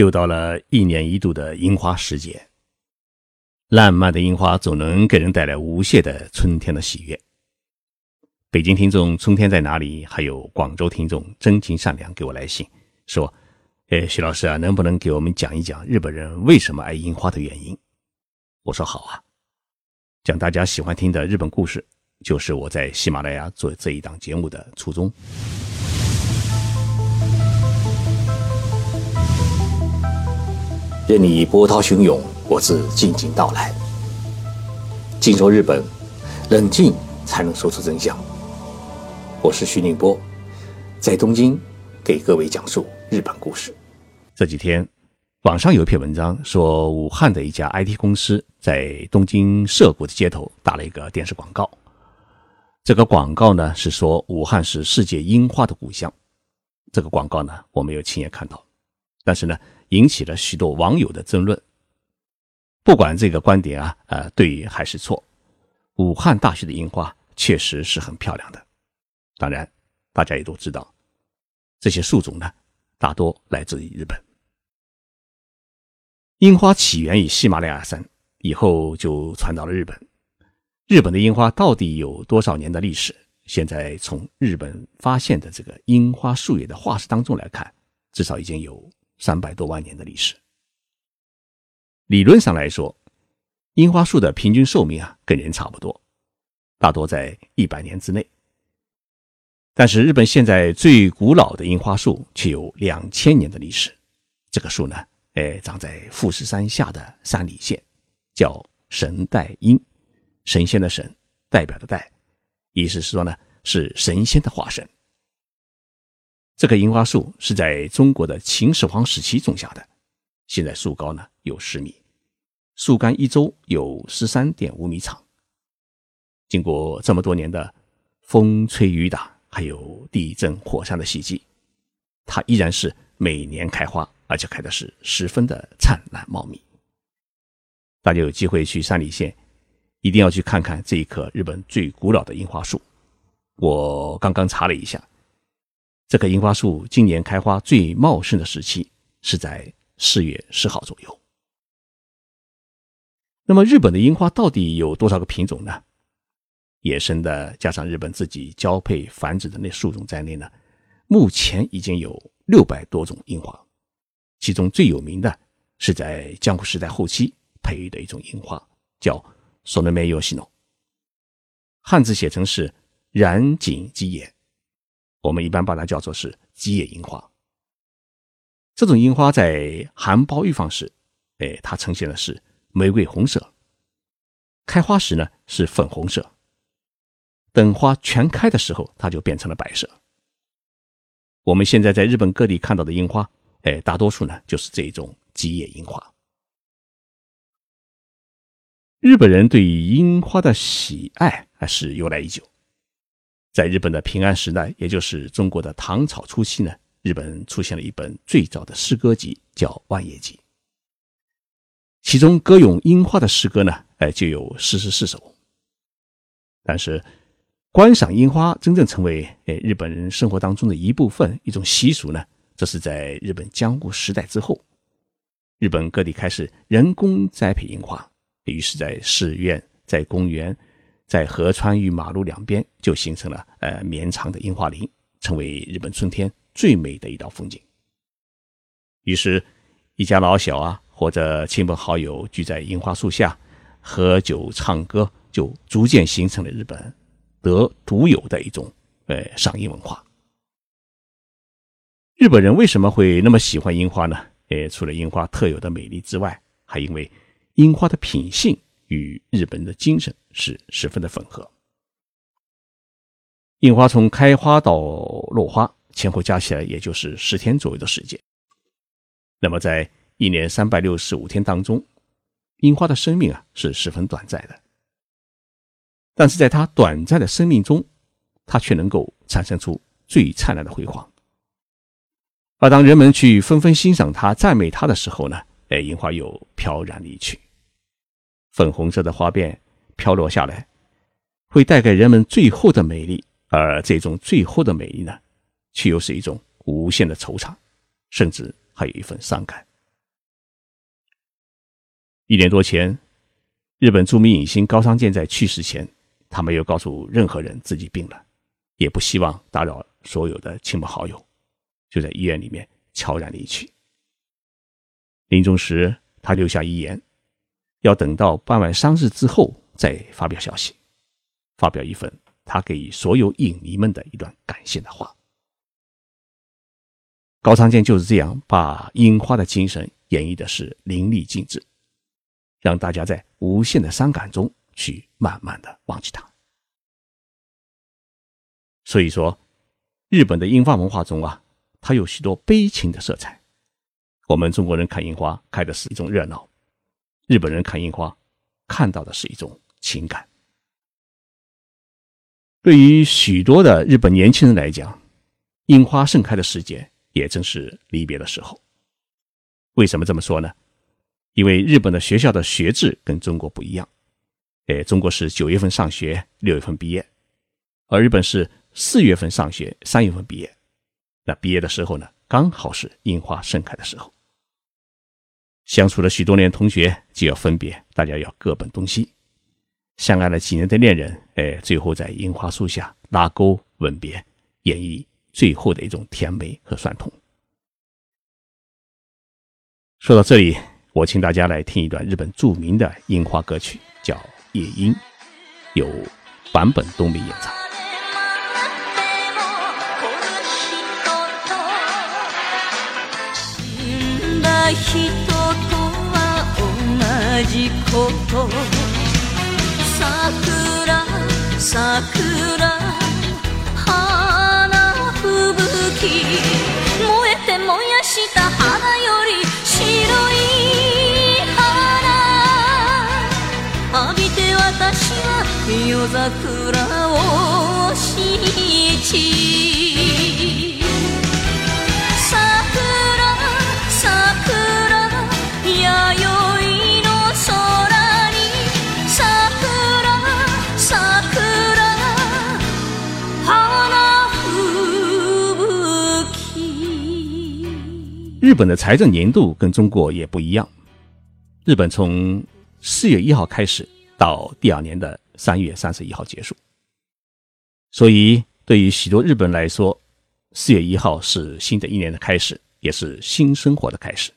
又到了一年一度的樱花时节，烂漫的樱花总能给人带来无限的春天的喜悦。北京听众春天在哪里？还有广州听众真情善良给我来信说：“哎，徐老师啊，能不能给我们讲一讲日本人为什么爱樱花的原因？”我说好啊，讲大家喜欢听的日本故事，就是我在喜马拉雅做这一档节目的初衷。任你波涛汹涌，我自静静到来。静说日本，冷静才能说出真相。我是徐宁波，在东京给各位讲述日本故事。这几天，网上有一篇文章说，武汉的一家 IT 公司在东京涩谷的街头打了一个电视广告。这个广告呢是说武汉是世界樱花的故乡。这个广告呢我没有亲眼看到，但是呢。引起了许多网友的争论。不管这个观点啊，呃，对还是错，武汉大学的樱花确实是很漂亮的。当然，大家也都知道，这些树种呢，大多来自于日本。樱花起源于喜马拉雅山，以后就传到了日本。日本的樱花到底有多少年的历史？现在从日本发现的这个樱花树叶的化石当中来看，至少已经有。三百多万年的历史，理论上来说，樱花树的平均寿命啊跟人差不多，大多在一百年之内。但是日本现在最古老的樱花树却有两千年的历史。这个树呢，哎，长在富士山下的山里县，叫神代樱，神仙的神，代表的代，意思是说呢，是神仙的化身。这棵樱花树是在中国的秦始皇时期种下的，现在树高呢有十米，树干一周有十三点五米长。经过这么多年的风吹雨打，还有地震火山的袭击，它依然是每年开花，而且开的是十分的灿烂茂密。大家有机会去山里县，一定要去看看这一棵日本最古老的樱花树。我刚刚查了一下。这棵樱花树今年开花最茂盛的时期是在四月十号左右。那么，日本的樱花到底有多少个品种呢？野生的加上日本自己交配繁殖的那树种在内呢，目前已经有六百多种樱花。其中最有名的是在江户时代后期培育的一种樱花，叫 Sonome Yoshino，汉字写成是染井吉野。我们一般把它叫做是吉野樱花。这种樱花在含苞欲放时，哎，它呈现的是玫瑰红色；开花时呢是粉红色；等花全开的时候，它就变成了白色。我们现在在日本各地看到的樱花，哎，大多数呢就是这种吉野樱花。日本人对于樱花的喜爱还是由来已久。在日本的平安时代，也就是中国的唐朝初期呢，日本出现了一本最早的诗歌集，叫《万叶集》。其中歌咏樱花的诗歌呢，哎，就有四十四首。但是，观赏樱花真正成为哎日本人生活当中的一部分、一种习俗呢，这是在日本江户时代之后，日本各地开始人工栽培樱花，于是，在寺院、在公园。在河川与马路两边就形成了呃绵长的樱花林，成为日本春天最美的一道风景。于是，一家老小啊，或者亲朋好友聚在樱花树下喝酒唱歌，就逐渐形成了日本得独有的一种呃赏樱文化。日本人为什么会那么喜欢樱花呢？呃，除了樱花特有的美丽之外，还因为樱花的品性。与日本的精神是十分的吻合。樱花从开花到落花前后加起来也就是十天左右的时间。那么在一年三百六十五天当中，樱花的生命啊是十分短暂的。但是在它短暂的生命中，它却能够产生出最灿烂的辉煌。而当人们去纷纷欣赏它、赞美它的时候呢，哎，樱花又飘然离去。粉红色的花瓣飘落下来，会带给人们最后的美丽，而这种最后的美丽呢，却又是一种无限的惆怅，甚至还有一份伤感。一年多前，日本著名影星高仓健在去世前，他没有告诉任何人自己病了，也不希望打扰所有的亲朋好友，就在医院里面悄然离去。临终时，他留下遗言，要等到办完丧事之后再发表消息，发表一份他给所有影迷们的一段感谢的话。高仓健就是这样把樱花的精神演绎的是淋漓尽致。让大家在无限的伤感中去慢慢的忘记他。所以说，日本的樱花文化中啊，它有许多悲情的色彩。我们中国人看樱花开的是一种热闹，日本人看樱花看到的是一种情感。对于许多的日本年轻人来讲，樱花盛开的时节也正是离别的时候。为什么这么说呢？因为日本的学校的学制跟中国不一样，哎，中国是九月份上学，六月份毕业，而日本是四月份上学，三月份毕业。那毕业的时候呢，刚好是樱花盛开的时候。相处了许多年，同学就要分别，大家要各奔东西。相爱了几年的恋人，哎，最后在樱花树下拉钩吻别，演绎最后的一种甜美和酸痛。说到这里。我请大家来听一段日本著名的樱花歌曲，叫《夜莺》，由坂本冬美演唱。じことはな花吹雪。燃えて燃やした花より白い花。浴びて私は夜桜を信じ日本的财政年度跟中国也不一样，日本从四月一号开始到第二年的。三月三十一号结束，所以对于许多日本来说，四月一号是新的一年的开始，也是新生活的开始。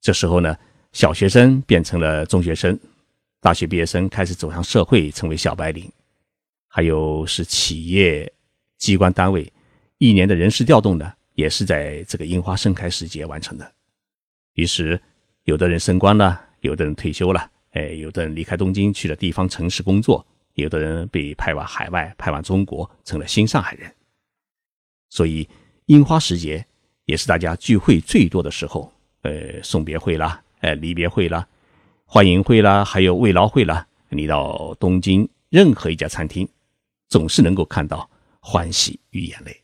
这时候呢，小学生变成了中学生，大学毕业生开始走向社会，成为小白领，还有是企业机关单位一年的人事调动呢，也是在这个樱花盛开时节完成的。于是，有的人升官了，有的人退休了。哎，有的人离开东京去了地方城市工作，有的人被派往海外，派往中国，成了新上海人。所以，樱花时节也是大家聚会最多的时候。呃，送别会啦，哎，离别会啦，欢迎会啦，还有慰劳会啦。你到东京任何一家餐厅，总是能够看到欢喜与眼泪。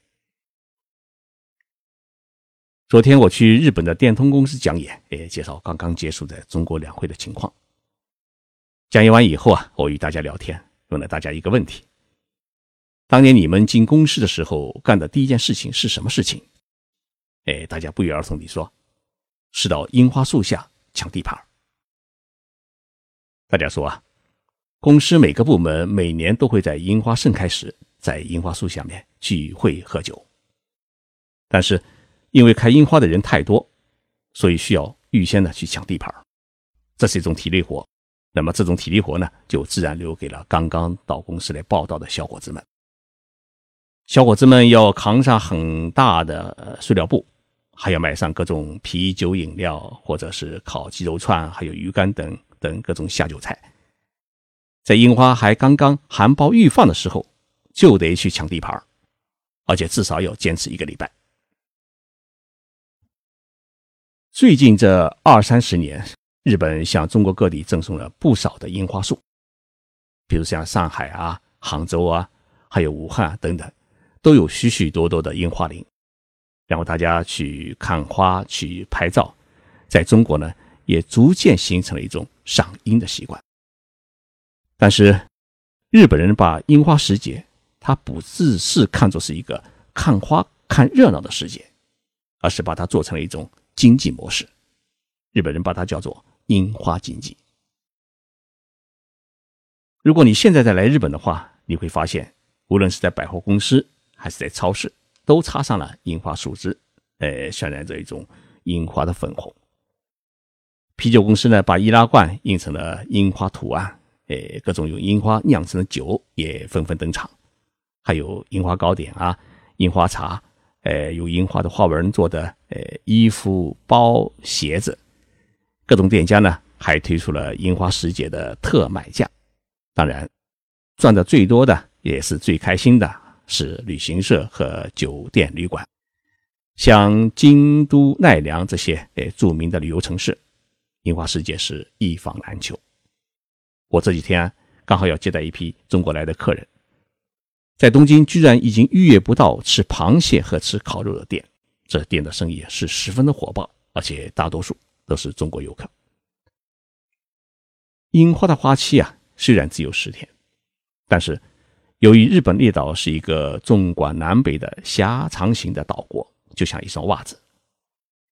昨天我去日本的电通公司讲演，也介绍刚刚结束的中国两会的情况。讲演完以后啊，我与大家聊天，问了大家一个问题：当年你们进公司的时候干的第一件事情是什么事情？哎，大家不约而同地说，是到樱花树下抢地盘。大家说啊，公司每个部门每年都会在樱花盛开时，在樱花树下面聚会喝酒，但是因为开樱花的人太多，所以需要预先的去抢地盘，这是一种体力活。那么这种体力活呢，就自然留给了刚刚到公司来报道的小伙子们。小伙子们要扛上很大的塑料布，还要买上各种啤酒、饮料，或者是烤鸡肉串，还有鱼干等等各种下酒菜。在樱花还刚刚含苞欲放的时候，就得去抢地盘，而且至少要坚持一个礼拜。最近这二三十年。日本向中国各地赠送了不少的樱花树，比如像上海啊、杭州啊，还有武汉啊等等，都有许许多多的樱花林，然后大家去看花、去拍照。在中国呢，也逐渐形成了一种赏樱的习惯。但是，日本人把樱花时节，他不只是看作是一个看花、看热闹的时节，而是把它做成了一种经济模式。日本人把它叫做。樱花经济。如果你现在再来日本的话，你会发现，无论是在百货公司还是在超市，都插上了樱花树枝，呃，渲染着一种樱花的粉红。啤酒公司呢，把易拉罐印成了樱花图案，呃，各种用樱花酿成的酒也纷纷登场，还有樱花糕点啊，樱花茶，呃，有樱花的花纹做的呃衣服、包、鞋子。各种店家呢，还推出了樱花时节的特卖价。当然，赚的最多的也是最开心的是旅行社和酒店旅馆，像京都、奈良这些呃著名的旅游城市，樱花世界是一房难求。我这几天刚好要接待一批中国来的客人，在东京居然已经预约不到吃螃蟹和吃烤肉的店，这店的生意是十分的火爆，而且大多数都是中国游客。樱花的花期啊。虽然只有十天，但是由于日本列岛是一个纵贯南北的狭长型的岛国，就像一双袜子，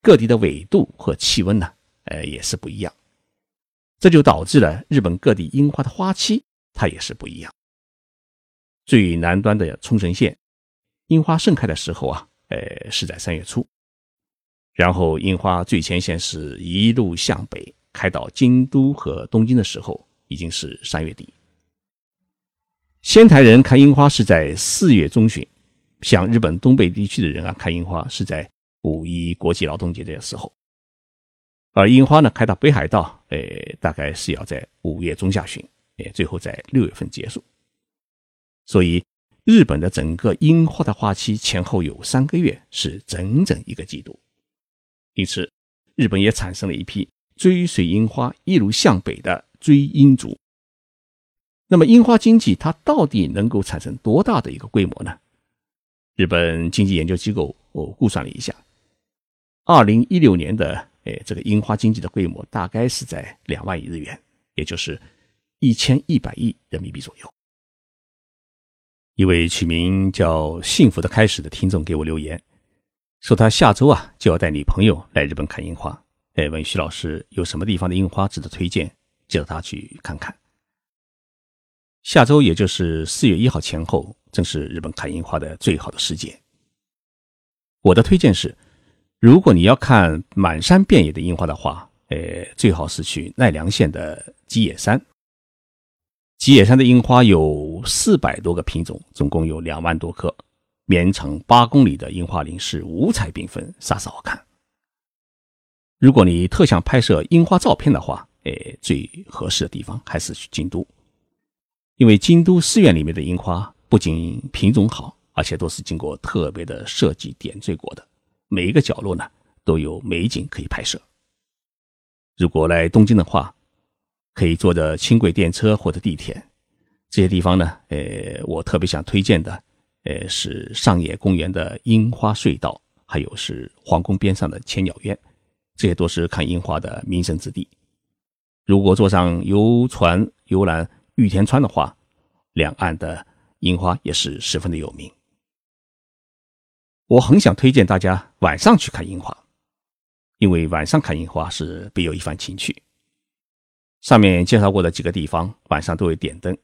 各地的纬度和气温呢，呃，也是不一样。这就导致了日本各地樱花的花期它也是不一样。最南端的冲绳县，樱花盛开的时候啊，呃，是在三月初，然后樱花最前线是一路向北开到京都和东京的时候。已经是三月底，仙台人看樱花是在四月中旬，像日本东北地区的人啊，看樱花是在五一国际劳动节的时候，而樱花呢开到北海道，呃，大概是要在五月中下旬，诶，最后在六月份结束。所以，日本的整个樱花的花期前后有三个月，是整整一个季度。因此，日本也产生了一批追随樱花一路向北的。追樱族，那么樱花经济它到底能够产生多大的一个规模呢？日本经济研究机构我估算了一下，二零一六年的诶这个樱花经济的规模大概是在两万亿日元，也就是一千一百亿人民币左右。一位取名叫“幸福的开始”的听众给我留言，说他下周啊就要带女朋友来日本看樱花，哎，问徐老师有什么地方的樱花值得推荐？叫他去看看。下周也就是四月一号前后，正是日本看樱花的最好的时节。我的推荐是，如果你要看满山遍野的樱花的话，呃，最好是去奈良县的吉野山。吉野山的樱花有四百多个品种，总共有两万多棵，绵长八公里的樱花林是五彩缤纷，煞是好看。如果你特想拍摄樱花照片的话，诶，最合适的地方还是去京都，因为京都寺院里面的樱花不仅品种好，而且都是经过特别的设计点缀过的，每一个角落呢都有美景可以拍摄。如果来东京的话，可以坐着轻轨电车或者地铁，这些地方呢，呃，我特别想推荐的，呃，是上野公园的樱花隧道，还有是皇宫边上的千鸟苑，这些都是看樱花的名胜之地。如果坐上游船游览玉田川的话，两岸的樱花也是十分的有名。我很想推荐大家晚上去看樱花，因为晚上看樱花是别有一番情趣。上面介绍过的几个地方晚上都有点灯，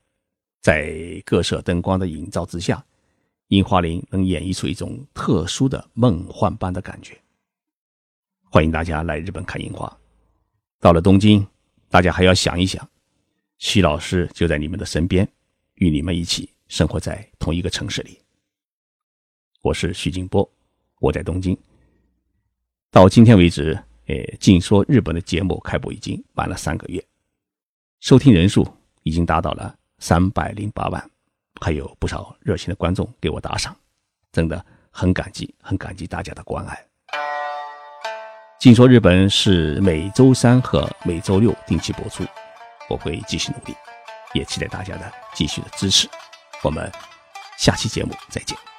在各色灯光的映照之下，樱花林能演绎出一种特殊的梦幻般的感觉。欢迎大家来日本看樱花。到了东京。大家还要想一想，徐老师就在你们的身边，与你们一起生活在同一个城市里。我是徐静波，我在东京。到今天为止，诶，静说日本的节目开播已经满了三个月，收听人数已经达到了三百零八万，还有不少热心的观众给我打赏，真的很感激，很感激大家的关爱。静说日本是每周三和每周六定期播出，我会继续努力，也期待大家的继续的支持。我们下期节目再见。